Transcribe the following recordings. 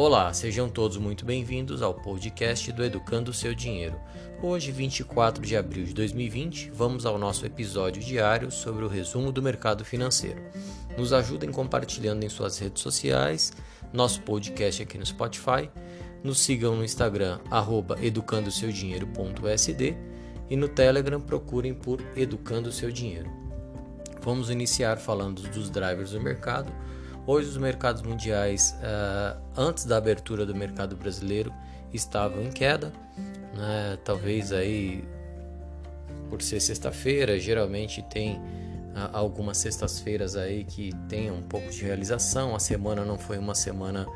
Olá, sejam todos muito bem-vindos ao podcast do Educando o Seu Dinheiro. Hoje, 24 de abril de 2020, vamos ao nosso episódio diário sobre o resumo do mercado financeiro. Nos ajudem compartilhando em suas redes sociais, nosso podcast aqui no Spotify, nos sigam no Instagram, educandoseudinheiro.sd e no Telegram procurem por Educando o Seu Dinheiro. Vamos iniciar falando dos drivers do mercado Hoje os mercados mundiais, uh, antes da abertura do mercado brasileiro, estavam em queda. Né? Talvez aí por ser sexta-feira, geralmente tem uh, algumas sextas-feiras aí que tem um pouco de realização. A semana não foi uma semana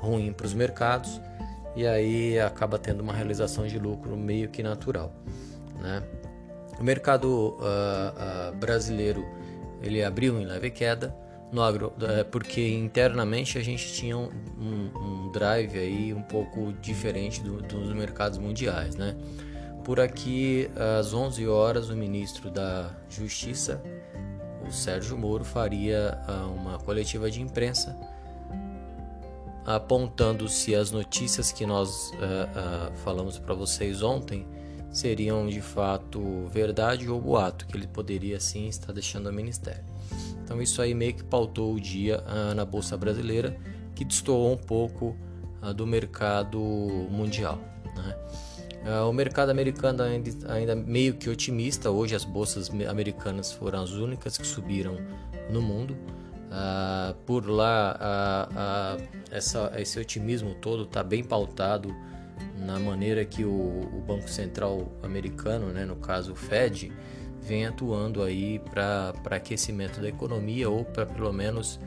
ruim para os mercados e aí acaba tendo uma realização de lucro meio que natural, né? O mercado uh, brasileiro ele abriu em leve queda no agro, é, porque internamente a gente tinha um, um, drive aí um pouco diferente do, dos mercados mundiais, né? Por aqui, às 11 horas, o ministro da Justiça, o Sérgio Moro, faria ah, uma coletiva de imprensa apontando se as notícias que nós uh, uh, falamos para vocês ontem seriam de fato verdade ou boato, que ele poderia sim estar deixando o ministério. Então isso aí meio que pautou o dia ah, na bolsa brasileira, que destoou um pouco ah, do mercado mundial. Né? Ah, o mercado americano ainda, ainda meio que otimista. Hoje as bolsas americanas foram as únicas que subiram no mundo. Uh, por lá, essa, esse otimismo todo está bem pautado na maneira que o, o, Banco Central americano, né, no caso o Fed, vem atuando aí para aquecimento da economia ou para pelo menos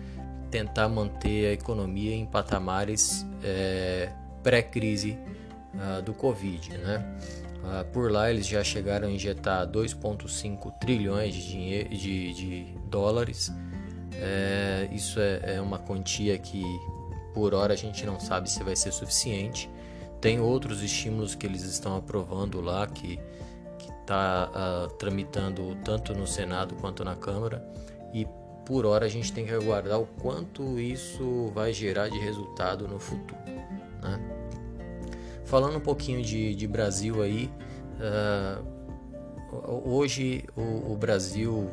tentar manter a economia em patamares é, pré-crise uh, do Covid. Né? Uh, por lá eles já chegaram a injetar 2,5 trilhões de, de, de dólares. É, isso é, é uma quantia que por hora a gente não sabe se vai ser suficiente. Tem outros estímulos que eles estão aprovando lá que está uh, ah, tramitando tanto no Senado quanto na Câmara e por hora a gente tem que aguardar o quanto isso vai gerar de resultado no futuro. Né? Falando um pouquinho de, de Brasil aí, uh, hoje o, o, Brasil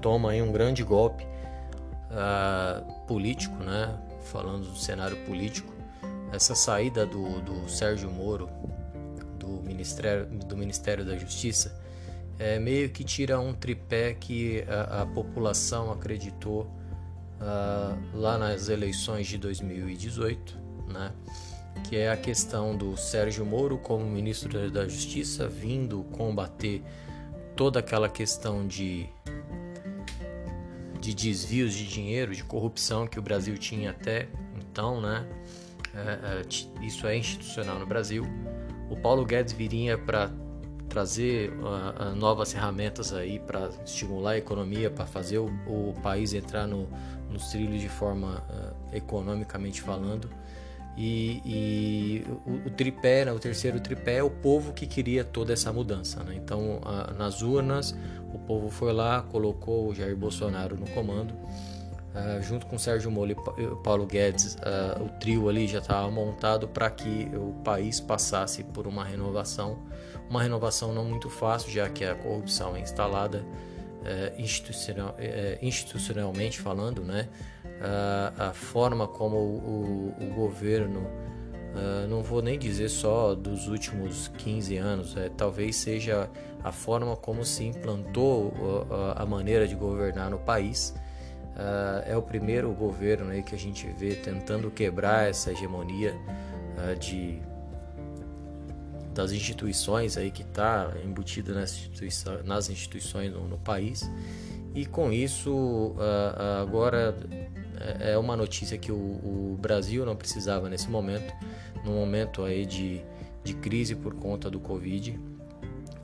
toma aí um grande golpe uh, político, né? falando do cenário político, essa saída do, do Sérgio Moro do Ministério, do Ministério da Justiça, é, meio que tira um tripé que a, a população acreditou uh, lá nas eleições de 2018, né? que é a questão do Sérgio Moro como ministro da Justiça vindo combater toda aquela questão de, de desvios de dinheiro, de corrupção que o Brasil tinha até então, né? É, é, isso é institucional no Brasil o Paulo Guedes viria para trazer uh, uh, novas ferramentas aí para estimular a economia, para fazer o, o, país entrar no, nos trilhos de forma uh, economicamente falando. E, e o, o, tripé, né, o terceiro tripé é o povo que queria toda essa mudança. Né? Então, nas urnas, o povo foi lá, colocou o Jair Bolsonaro no comando Uh, junto com Sérgio Moro e Paulo Guedes, uh, o trio ali já estava montado para que o país passasse por uma renovação, uma renovação não muito fácil, já que a corrupção é instalada uh, institucional, eh, institucionalmente falando, né? a forma como o, o, o governo, não vou nem dizer só dos últimos 15 anos, talvez seja a forma como se implantou a maneira de governar no país Uh, é o primeiro governo aí que a gente vê tentando quebrar essa hegemonia uh, de das instituições aí que está embutida nas, instituições, nas instituições no, no, país. E com isso uh, agora é, é uma notícia que o, o, Brasil não precisava nesse momento no momento aí de, de crise por conta do Covid.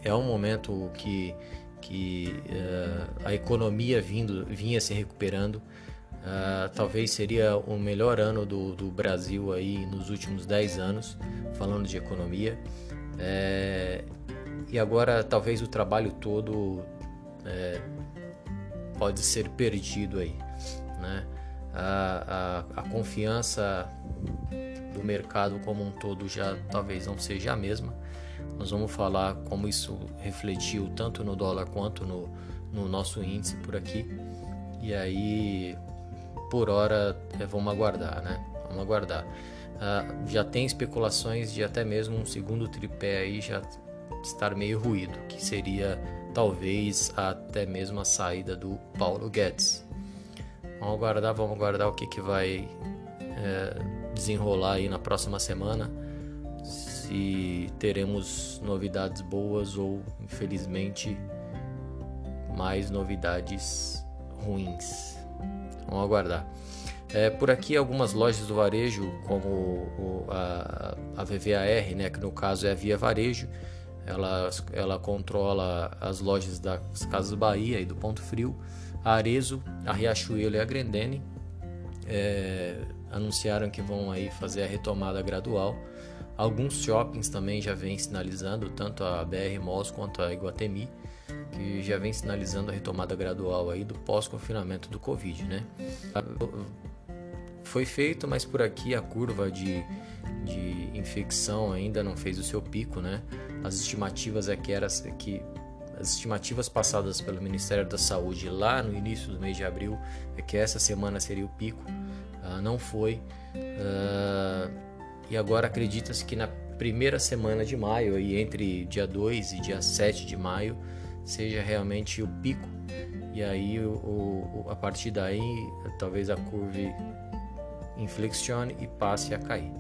É um momento que que uh, a economia vindo, vinha se recuperando. Uh, talvez seria o melhor ano do, do, Brasil aí nos últimos 10 anos, falando de economia. É, e agora talvez o trabalho todo é, pode ser perdido aí. Né? a, a, a confiança do mercado como um todo já talvez não seja a mesma. Nós vamos falar como isso refletiu tanto no dólar quanto no, no nosso índice por aqui. E aí, por hora, é, vamos aguardar, né? Vamos aguardar. Uh, já tem especulações de até mesmo um segundo tripé aí já estar meio ruído, que seria talvez até mesmo a saída do Paulo Guedes. Vamos aguardar, vamos aguardar o que, que vai é, desenrolar aí na próxima semana. Se teremos novidades boas ou, infelizmente, mais novidades ruins. Vamos aguardar. É, por aqui, algumas lojas do varejo, como o, a, a VVAR, né, que no caso é a Via Varejo, ela, ela controla as lojas das Casas Bahia e do Ponto Frio, a Arezo, a Riachuelo e a Grendene é, anunciaram que vão aí fazer a retomada gradual. Alguns shoppings também já vêm sinalizando, tanto a BR Malls quanto a Iguatemi, que já vem sinalizando a retomada gradual aí do pós-confinamento do Covid, né? Foi feito, mas por aqui a curva de, de infecção ainda não fez o seu pico, né? As estimativas é que era que as estimativas passadas pelo Ministério da Saúde lá no início do mês de abril é que essa semana seria o pico, uh, não foi. Uh, e agora acredita-se que na primeira semana de maio, aí entre dia 2 e dia 7 de maio, seja realmente o pico. E aí, o, o, a partir daí, talvez a curva inflexione e passe a cair.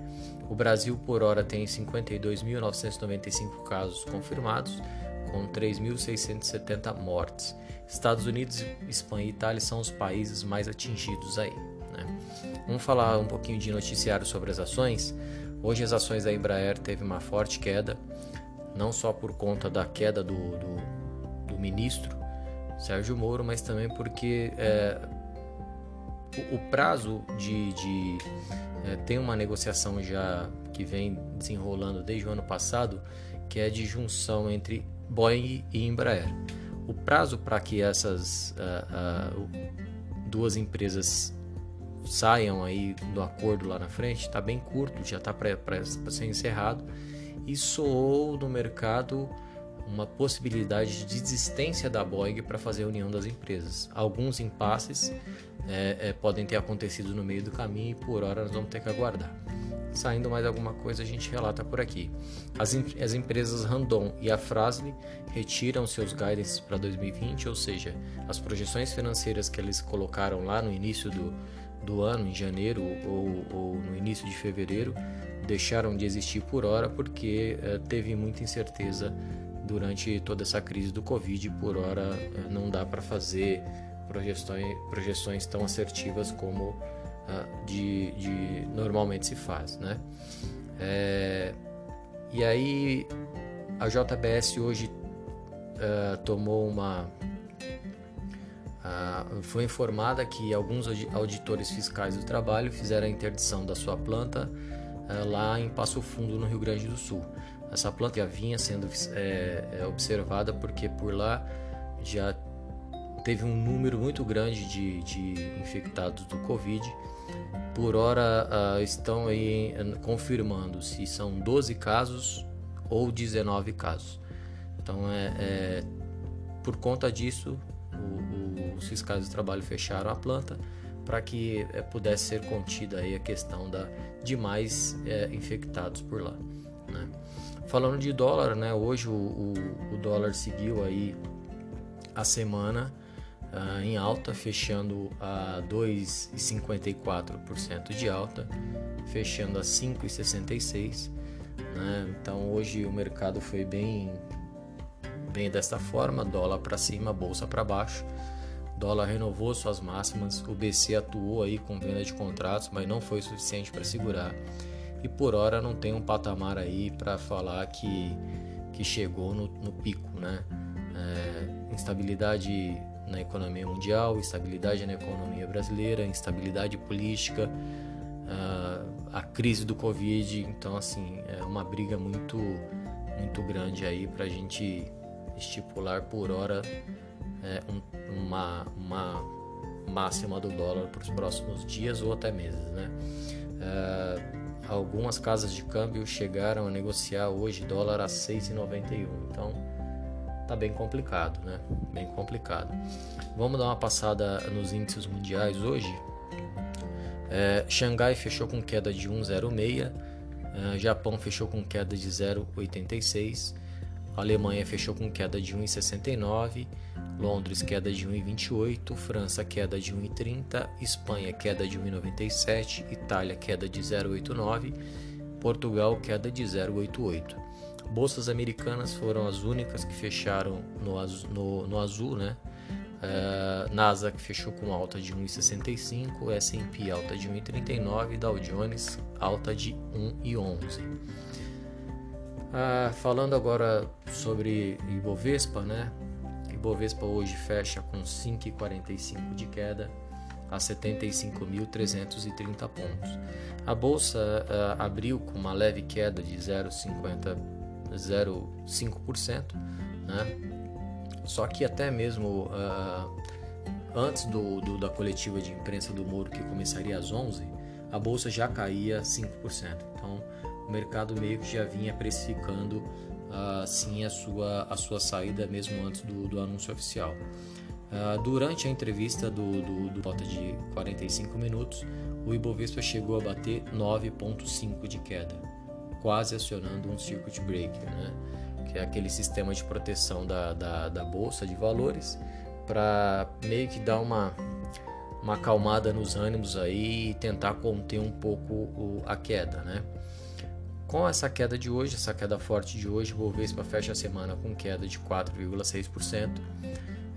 O Brasil, por hora, tem 52.995 casos confirmados, com 3.670 mortes. Estados Unidos, Espanha e Itália são os países mais atingidos aí. Né? Vamos falar um pouquinho de noticiário sobre as ações. Hoje as ações da Embraer teve uma forte queda, não só por conta da queda do, do, do ministro Sérgio Moro, mas também porque é, o, o, prazo de, de é, tem uma negociação já que vem desenrolando desde o ano passado, que é de junção entre Boeing e Embraer. O prazo para que essas uh, uh, duas empresas saiam aí do acordo lá na frente está bem curto, já está para ser encerrado e soou no mercado uma possibilidade de desistência da Boeing para fazer a união das empresas. Alguns impasses é, é, podem ter acontecido no meio do caminho e por hora nós vamos ter que aguardar. Saindo mais alguma coisa, a gente relata por aqui. As, as empresas Randon e a Frasle retiram seus guidance para 2020, ou seja, as projeções financeiras que eles colocaram lá no início do, do ano, em janeiro ou, ou no início de fevereiro, deixaram de existir por hora porque eh, teve muita incerteza durante toda essa crise do Covid. Por hora, eh, não dá para fazer projeções, projeções tão assertivas como uh, de, de, normalmente se faz, né? É, e aí a JBS hoje tomou uma uh, foi informada que alguns auditores fiscais do trabalho fizeram a interdição da sua planta lá em Passo Fundo, no Rio Grande do Sul. Essa planta já vinha sendo é, observada porque por lá já teve um número muito grande de, de infectados do Covid. Por hora uh, estão aí confirmando se são 12 casos ou 19 casos. Então é, é por conta disso o, os fiscais do trabalho fecharam a planta para que é, pudesse ser contida aí a questão da, de mais é, infectados por lá. Né? Falando de dólar, né, hoje o, o, dólar seguiu aí a semana uh, em alta, fechando a 2,54% de alta, fechando a 5,66%. Né? Então hoje o mercado foi bem, bem desta forma: dólar para cima, bolsa para baixo. Dólar renovou suas máximas, o BC atuou aí com venda de contratos, mas não foi suficiente para segurar. E por hora não tem um patamar aí para falar que, que chegou no, no pico, né? É, instabilidade na economia mundial, estabilidade na economia brasileira, instabilidade política, a crise do Covid. Então, assim, é uma briga muito, muito grande aí para a gente estipular por hora é, uma, uma máxima do dólar para os próximos dias ou até meses, né? Uh, algumas casas de câmbio chegaram a negociar hoje dólar a 6,91, então tá bem complicado, né? Bem complicado. Vamos dar uma passada nos índices mundiais hoje. É, Xangai fechou com queda de 1,06, é, Japão fechou com queda de 0,86, Alemanha fechou com queda de 1,69 Londres queda de 1,28, França queda de 1,30, Espanha queda de 1,97, Itália queda de 0,89, Portugal queda de 0,88. Bolsas americanas foram as únicas que fecharam no, azul, no, no azul né? Uh, Nasdaq fechou com alta de 1,65, S&P alta de 1,39, Dow Jones alta de 1,11. Uh, falando agora sobre Ibovespa, né? Ibovespa hoje fecha com 5,45 de queda a 75.330 pontos. A bolsa uh, abriu com uma leve queda de 0,05%, né? Só que até mesmo uh, antes do, do, da coletiva de imprensa do Moro, que começaria às 11, a bolsa já caía 5%. Então, o mercado meio que já vinha precificando assim a sua, a sua saída mesmo antes do, do anúncio oficial. Uh, durante a entrevista do, do, do de 45 minutos, o Ibovespa chegou a bater 9,5 de queda, quase acionando um circuit breaker, né? que é aquele sistema de proteção da, da, da bolsa de valores para meio que dar uma, uma acalmada nos ânimos aí e tentar conter um pouco o, a queda, né? Com essa queda de hoje, essa queda forte de hoje, o Bovespa fecha a semana com queda de 4,6%.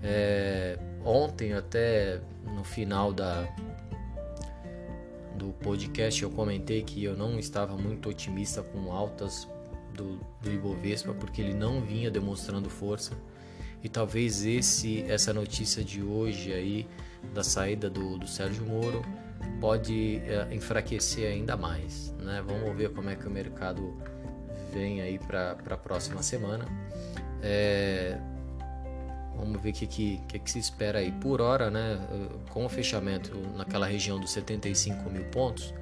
É, ontem, até no final da, do podcast, eu comentei que eu não estava muito otimista com altas do, do Ibovespa, porque ele não vinha demonstrando força. E talvez esse, essa notícia de hoje aí, da saída do, do Sérgio Moro, pode é, enfraquecer ainda mais. Né? Vamos ver como é que o mercado vem aí para a próxima semana. É, vamos ver o que, que, que, que, se espera aí. Por hora, né, com o fechamento naquela região dos 75 mil pontos,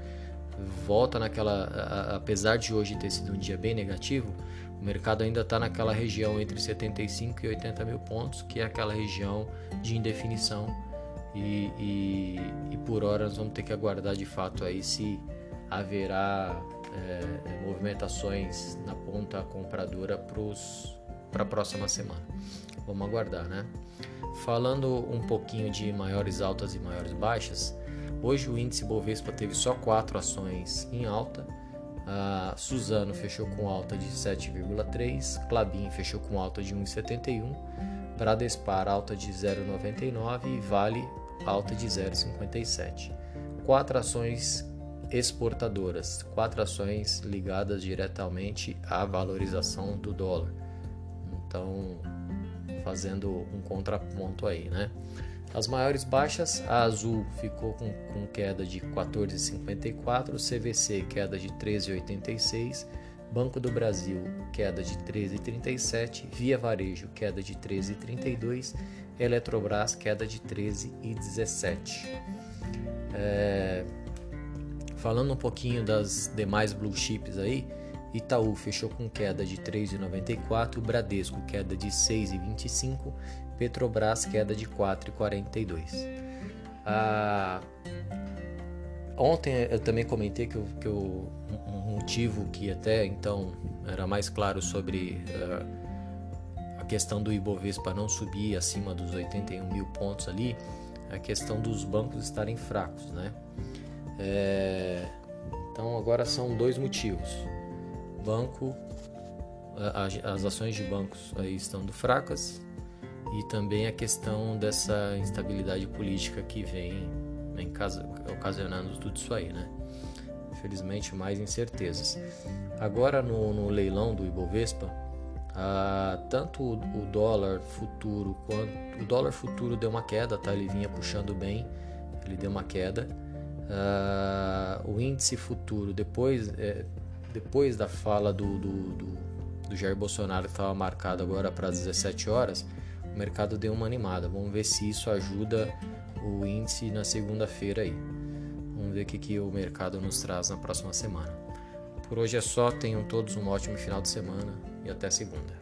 volta naquela. A, apesar de hoje ter sido um dia bem negativo, o mercado ainda está naquela região entre 75 e 80 mil pontos, que é aquela região de indefinição e, e, e, por hora nós vamos ter que aguardar de fato aí se haverá é, movimentações na ponta compradora para a próxima semana. Vamos aguardar, né? Falando um pouquinho de maiores altas e maiores baixas, hoje o índice Bovespa teve só quatro ações em alta. A Suzano fechou com alta de 7,3, Clabin fechou com alta de 1,71, Bradespar alta de 0,99 e Vale alta de 0,57. Quatro ações exportadoras, quatro ações ligadas diretamente à valorização do dólar. Então, fazendo um contraponto aí, né? As maiores baixas, a Azul ficou com, com queda de 14,54, CVC queda de 13,86, Banco do Brasil queda de 13,37, Via Varejo queda de 13,32 Eletrobras queda de 13 e 17. É, falando um pouquinho das demais blue chips aí, Itaú fechou com queda de 3,94, Bradesco queda de 6,25, Petrobras queda de 4,42. Ah, ontem eu também comentei que, que eu, um motivo que até então era mais claro sobre uh, questão do Ibovespa não subir acima dos 81 mil pontos ali, a questão dos bancos estarem fracos, né? É, então agora são dois motivos. Banco, as ações de bancos aí estando fracas e também a questão dessa instabilidade política que vem, vem ocasionando tudo isso aí, né? Infelizmente mais incertezas. Agora no, no leilão do Ibovespa ah, tanto o dólar futuro quanto o dólar futuro deu uma queda, tá? Ele vinha puxando bem, ele deu uma queda. Ah, o índice futuro depois é, depois da fala do, do, do, do Jair Bolsonaro que estava marcado agora para as 17 horas, o mercado deu uma animada. Vamos ver se isso ajuda o índice na segunda-feira aí. Vamos ver o que, que o mercado nos traz na próxima semana. Por hoje é só, tenham todos um ótimo final de semana e até segunda.